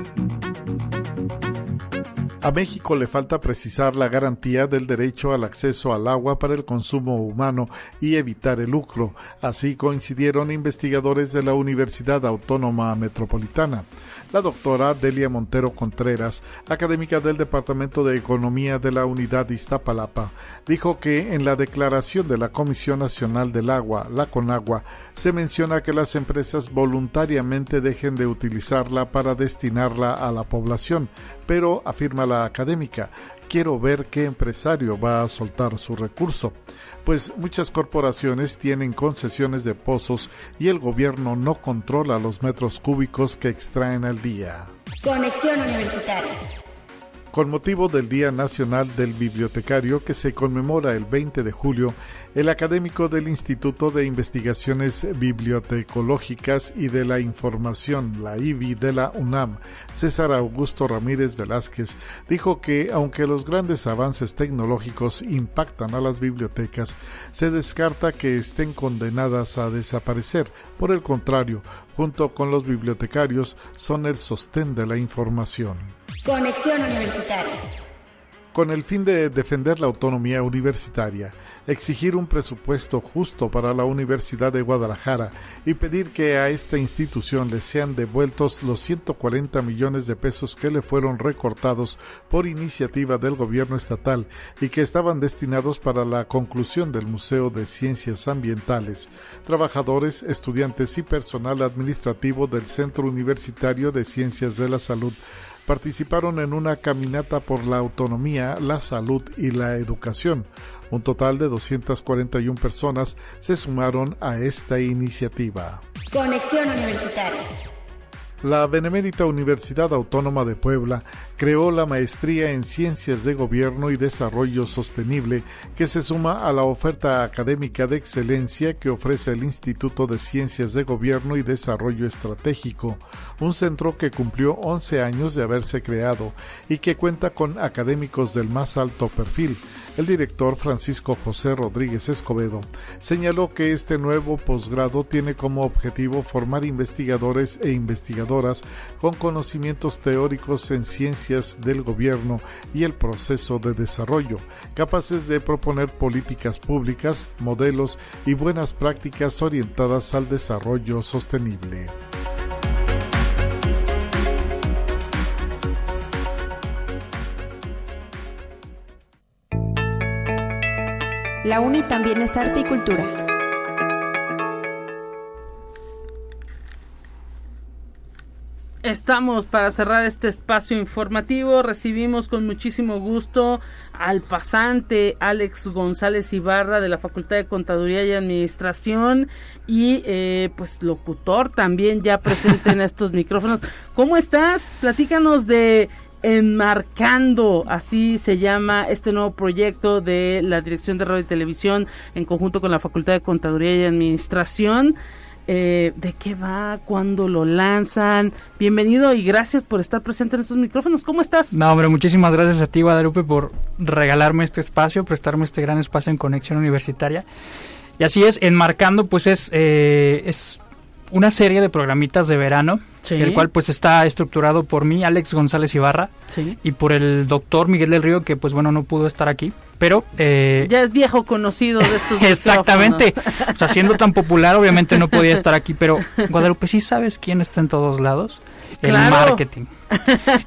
A México le falta precisar la garantía del derecho al acceso al agua para el consumo humano y evitar el lucro. Así coincidieron investigadores de la Universidad Autónoma Metropolitana. La doctora Delia Montero Contreras, académica del Departamento de Economía de la Unidad Iztapalapa, dijo que en la declaración de la Comisión Nacional del Agua, la CONAGUA, se menciona que las empresas voluntariamente dejen de utilizarla para destinarla a la población, pero afirma la académica, quiero ver qué empresario va a soltar su recurso, pues muchas corporaciones tienen concesiones de pozos y el gobierno no controla los metros cúbicos que extraen al día.
Conexión Universitaria.
Con motivo del Día Nacional del Bibliotecario que se conmemora el 20 de julio, el académico del Instituto de Investigaciones Bibliotecológicas y de la Información, la IBI de la UNAM, César Augusto Ramírez Velázquez, dijo que aunque los grandes avances tecnológicos impactan a las bibliotecas, se descarta que estén condenadas a desaparecer. Por el contrario, junto con los bibliotecarios, son el sostén de la información.
Conexión Universitaria.
Con el fin de defender la autonomía universitaria, exigir un presupuesto justo para la Universidad de Guadalajara y pedir que a esta institución le sean devueltos los 140 millones de pesos que le fueron recortados por iniciativa del gobierno estatal y que estaban destinados para la conclusión del Museo de Ciencias Ambientales. Trabajadores, estudiantes y personal administrativo del Centro Universitario de Ciencias de la Salud participaron en una caminata por la autonomía, la salud y la educación. Un total de 241 personas se sumaron a esta iniciativa.
Conexión Universitaria.
La Benemérita Universidad Autónoma de Puebla creó la maestría en Ciencias de Gobierno y Desarrollo Sostenible que se suma a la oferta académica de excelencia que ofrece el Instituto de Ciencias de Gobierno y Desarrollo Estratégico, un centro que cumplió 11 años de haberse creado y que cuenta con académicos del más alto perfil el director Francisco José Rodríguez Escobedo señaló que este nuevo posgrado tiene como objetivo formar investigadores e investigadoras con conocimientos teóricos en ciencias del gobierno y el proceso de desarrollo, capaces de proponer políticas públicas, modelos y buenas prácticas orientadas al desarrollo sostenible.
La UNI también es arte y cultura.
Estamos para cerrar este espacio informativo. Recibimos con muchísimo gusto al pasante Alex González Ibarra de la Facultad de Contaduría y Administración y eh, pues locutor también ya presente en estos micrófonos. ¿Cómo estás? Platícanos de enmarcando, así se llama este nuevo proyecto de la Dirección de Radio y Televisión en conjunto con la Facultad de Contaduría y Administración. Eh, ¿De qué va? ¿Cuándo lo lanzan? Bienvenido y gracias por estar presente en estos micrófonos. ¿Cómo estás?
No, hombre, muchísimas gracias a ti, Guadalupe, por regalarme este espacio, prestarme este gran espacio en Conexión Universitaria. Y así es, enmarcando, pues es, eh, es una serie de programitas de verano el cual pues está estructurado por mí, Alex González Ibarra, y por el doctor Miguel del Río, que pues bueno, no pudo estar aquí, pero...
Eh, ya es viejo conocido de estos
Exactamente, o sea, siendo tan popular obviamente no podía estar aquí, pero Guadalupe, ¿sí sabes quién está en todos lados? El marketing.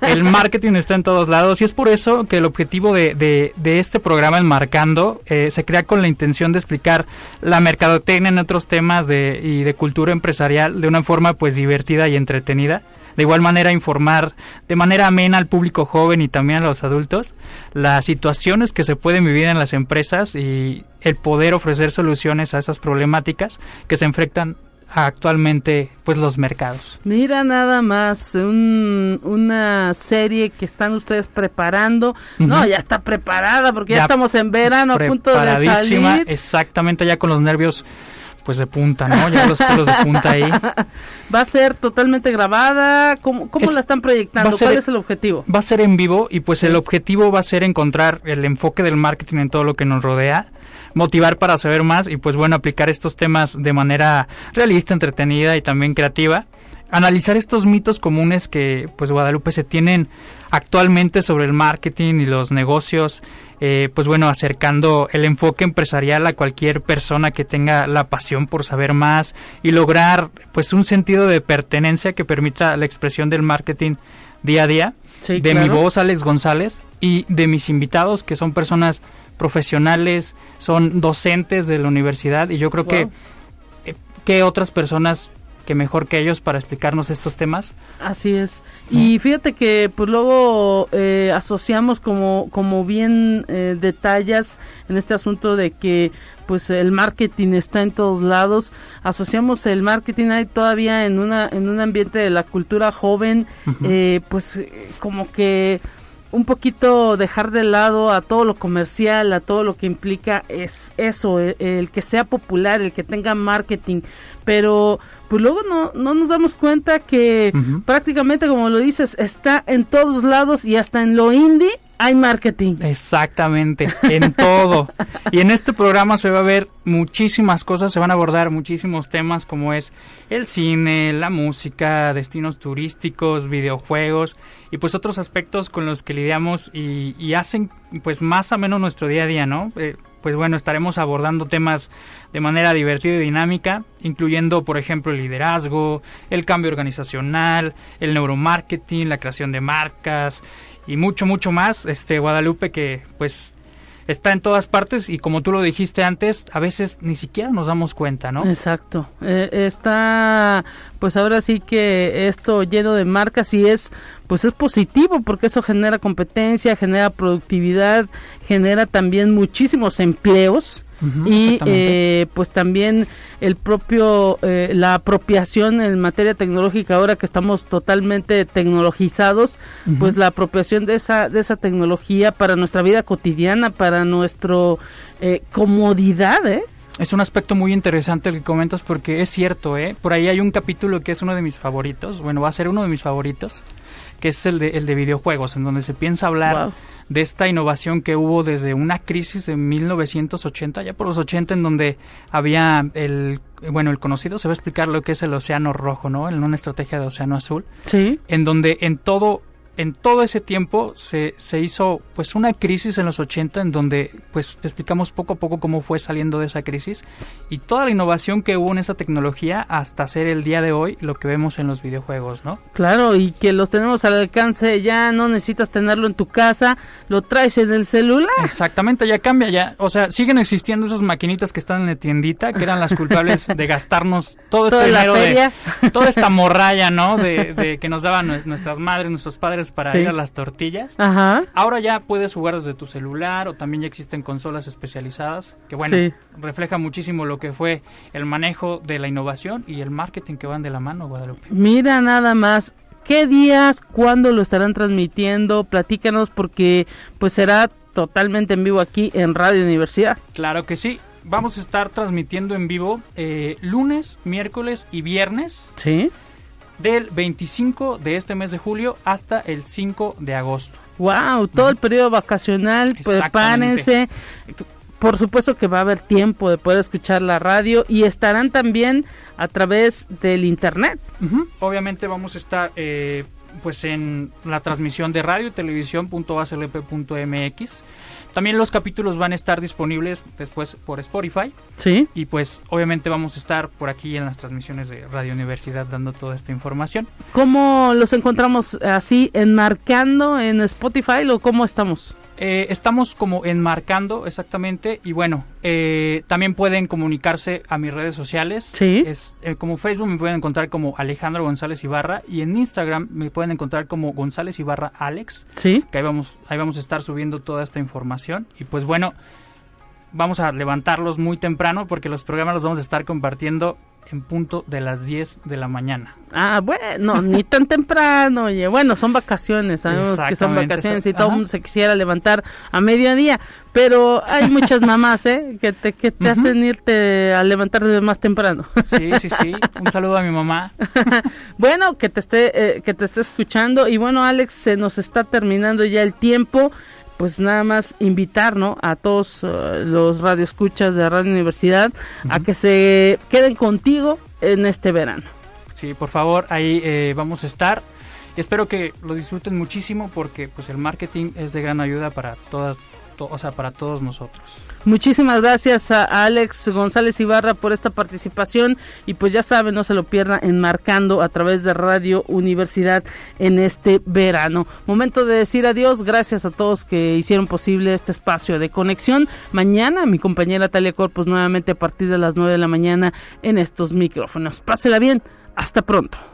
El marketing está en todos lados y es por eso que el objetivo de, de, este programa Enmarcando eh, se crea con la intención de explicar la mercadotecnia en otros temas de, y de cultura empresarial de una forma pues divertida y entretenida. De igual manera informar de manera amena al público joven y también a los adultos las situaciones que se pueden vivir en las empresas y el poder ofrecer soluciones a esas problemáticas que se enfrentan actualmente pues los mercados.
Mira nada más una serie que están ustedes preparando. No, ya está preparada porque ya, estamos en verano a punto de salir.
Exactamente, ya con los nervios pues de punta, ¿no? Ya los pelos de punta ahí.
¿Va a ser totalmente grabada? ¿Cómo, cómo la están proyectando? ¿Cuál es el objetivo?
Va a ser en vivo y pues el objetivo va a ser encontrar el enfoque del marketing en todo lo que nos rodea motivar para saber más y pues bueno, aplicar estos temas de manera realista, entretenida y también creativa. Analizar estos mitos comunes que pues Guadalupe se tienen actualmente sobre el marketing y los negocios, eh, pues bueno, acercando el enfoque empresarial a cualquier persona que tenga la pasión por saber más y lograr pues un sentido de pertenencia que permita la expresión del marketing día a día. de mi voz, Alex González, y de mis invitados, que son personas profesionales, son docentes de la universidad y yo creo que eh, que otras personas que mejor que ellos para explicarnos estos temas.
Así es. Y fíjate que pues luego eh, asociamos como como bien eh, detallas en este asunto de que pues el marketing está en todos lados. Asociamos el marketing ahí todavía en una en un ambiente de la cultura joven, pues como que un poquito dejar de lado a todo lo comercial, a todo lo que implica es eso, el, que sea popular, el que tenga marketing, pero pues luego no, no nos damos cuenta que prácticamente como lo dices, está en todos lados y hasta en lo indie hay marketing.
Exactamente, en todo. y en este programa se va a ver muchísimas cosas, se van a abordar muchísimos temas como es el cine, la música, destinos turísticos, videojuegos y pues otros aspectos con los que lidiamos y, hacen pues más o menos nuestro día a día, ¿no? Eh, pues bueno, estaremos abordando temas de manera divertida y dinámica, incluyendo, por ejemplo, el liderazgo, el cambio organizacional, el neuromarketing, la creación de marcas, y mucho, mucho más. Este Guadalupe que pues está en todas partes y como tú lo dijiste antes, a veces ni siquiera nos damos cuenta, ¿no?
Exacto. Eh, está, pues ahora sí que esto lleno de marcas y es, pues es positivo porque eso genera competencia, genera productividad, genera también muchísimos empleos y eh, pues también el propio eh, la apropiación en materia tecnológica ahora que estamos totalmente tecnologizados pues la apropiación de esa de esa tecnología para nuestra vida cotidiana para nuestro eh, comodidad ¿eh?
Es un aspecto muy interesante el que comentas porque es cierto, ¿eh? Por ahí hay un capítulo que es uno de mis favoritos, bueno, va a ser uno de mis favoritos, que es el de, el de videojuegos, en donde se piensa hablar de esta innovación que hubo desde una crisis de 1980, ya por los 80, en donde había el, bueno, el conocido, se va a explicar lo que es el océano rojo, ¿no? En una estrategia de océano azul.
Sí.
En donde en todo en todo ese tiempo se, se hizo pues una crisis en los 80 en donde pues te explicamos poco a poco cómo fue saliendo de esa crisis y toda la innovación que hubo en esa tecnología hasta ser el día de hoy lo que vemos en los videojuegos, ¿no?
Claro, y que los tenemos al alcance, ya no necesitas tenerlo en tu casa, lo traes en el celular.
Exactamente, ya cambia, ya, o sea, siguen existiendo esas maquinitas que están en la tiendita, que eran las culpables de gastarnos todo este dinero de toda esta morralla, ¿no? De, de que nos daban nuestras madres, nuestros padres para ir a las tortillas.
Ajá.
Ahora ya puedes jugar desde tu celular o también ya existen consolas especializadas que bueno, refleja muchísimo lo que fue el manejo de la innovación y el marketing que van de la mano, Guadalupe.
Mira nada más, ¿qué días, cuándo lo estarán transmitiendo? Platícanos porque pues será totalmente en vivo aquí en Radio Universidad.
Claro que sí. Vamos a estar transmitiendo en vivo eh, lunes, miércoles y viernes.
Sí
del 25 de este mes de julio hasta el 5 de agosto.
Wow, todo el periodo vacacional, prepárense. Por supuesto que va a haber tiempo de poder escuchar la radio y estarán también a través del internet.
Obviamente vamos a estar eh, pues en la transmisión de radio y televisión.aclp.mx también los capítulos van a estar disponibles después por Spotify.
Sí.
Y pues obviamente vamos a estar por aquí en las transmisiones de Radio Universidad dando toda esta información.
¿Cómo los encontramos así enmarcando en Spotify o cómo estamos?
Eh, estamos como enmarcando exactamente y bueno, eh, también pueden comunicarse a mis redes sociales.
Sí.
Es, eh, como Facebook me pueden encontrar como Alejandro González Ibarra y en Instagram me pueden encontrar como González Ibarra Alex.
Sí.
Que ahí vamos, ahí vamos a estar subiendo toda esta información y pues bueno, vamos a levantarlos muy temprano porque los programas los vamos a estar compartiendo en punto de las 10 de la mañana.
Ah, bueno, ni tan temprano, oye. Bueno, son vacaciones, sabemos que son vacaciones y todo el mundo se quisiera levantar a mediodía, pero hay muchas mamás, ¿eh? Que te, que te hacen irte a levantar más temprano.
Sí, sí, sí. Un saludo a mi mamá.
bueno, que te esté, eh, que te esté escuchando. Y bueno, Alex, se nos está terminando ya el tiempo pues nada más invitar a todos uh, los radioescuchas de Radio Universidad a que se queden contigo en este verano.
Sí, por favor, ahí eh, vamos a estar. Y espero que lo disfruten muchísimo porque pues el marketing es de gran ayuda para todas, o sea, para todos nosotros.
Muchísimas gracias a Alex González Ibarra por esta participación y pues ya saben, no se lo pierdan enmarcando a través de Radio Universidad en este verano. Momento de decir adiós, gracias a todos que hicieron posible este espacio de conexión. Mañana mi compañera Talia Corpus nuevamente a partir de las 9 de la mañana en estos micrófonos. Pásela bien, hasta pronto.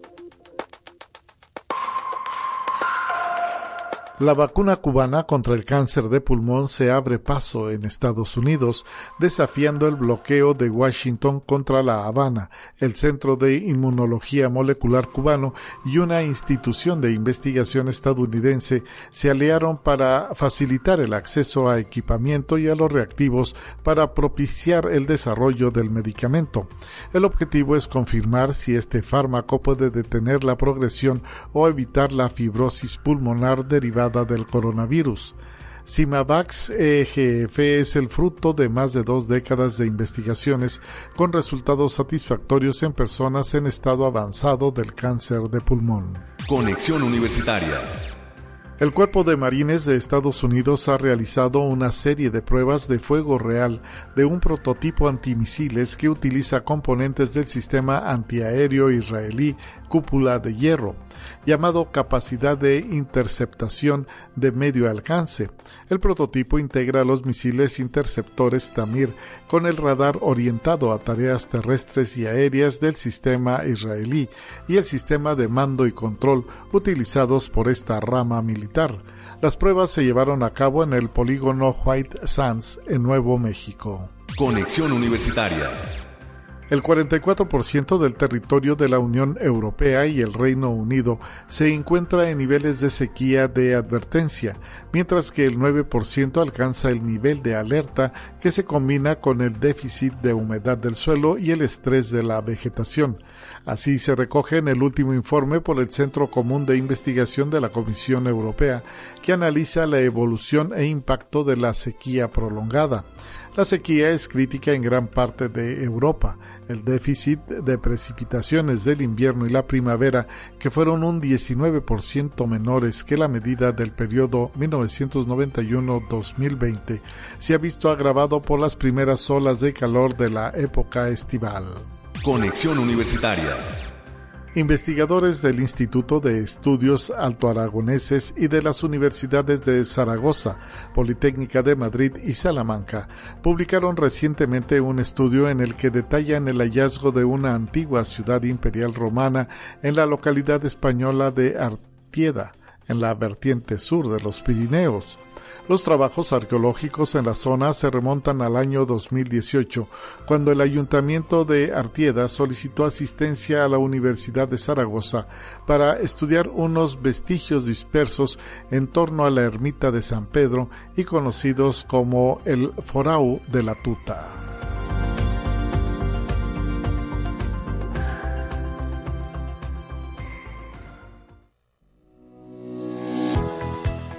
La vacuna cubana contra el cáncer de pulmón se abre paso en Estados Unidos, desafiando el bloqueo de Washington contra La Habana, el Centro de Inmunología Molecular cubano y una institución de investigación estadounidense se aliaron para facilitar el acceso a equipamiento y a los reactivos para propiciar el desarrollo del medicamento. El objetivo es confirmar si este fármaco puede detener la progresión o evitar la fibrosis pulmonar derivada del coronavirus. Simavax EGF es el fruto de más de dos décadas de investigaciones con resultados satisfactorios en personas en estado avanzado del cáncer de pulmón.
Conexión Universitaria.
El Cuerpo de Marines de Estados Unidos ha realizado una serie de pruebas de fuego real de un prototipo antimisiles que utiliza componentes del sistema antiaéreo israelí Cúpula de Hierro llamado capacidad de interceptación de medio alcance. El prototipo integra los misiles interceptores Tamir con el radar orientado a tareas terrestres y aéreas del sistema israelí y el sistema de mando y control utilizados por esta rama militar. Las pruebas se llevaron a cabo en el polígono White Sands en Nuevo México.
Conexión Universitaria
el 44% del territorio de la Unión Europea y el Reino Unido se encuentra en niveles de sequía de advertencia, mientras que el 9% alcanza el nivel de alerta que se combina con el déficit de humedad del suelo y el estrés de la vegetación. Así se recoge en el último informe por el Centro Común de Investigación de la Comisión Europea, que analiza la evolución e impacto de la sequía prolongada. La sequía es crítica en gran parte de Europa. El déficit de precipitaciones del invierno y la primavera, que fueron un 19% menores que la medida del periodo 1991-2020, se ha visto agravado por las primeras olas de calor de la época estival.
Conexión Universitaria
Investigadores del Instituto de Estudios Alto Aragoneses y de las universidades de Zaragoza, Politécnica de Madrid y Salamanca publicaron recientemente un estudio en el que detallan el hallazgo de una antigua ciudad imperial romana en la localidad española de Artieda, en la vertiente sur de los Pirineos. Los trabajos arqueológicos en la zona se remontan al año 2018, cuando el ayuntamiento de Artieda solicitó asistencia a la Universidad de Zaragoza para estudiar unos vestigios dispersos en torno a la ermita de San Pedro y conocidos como el Forau de la Tuta.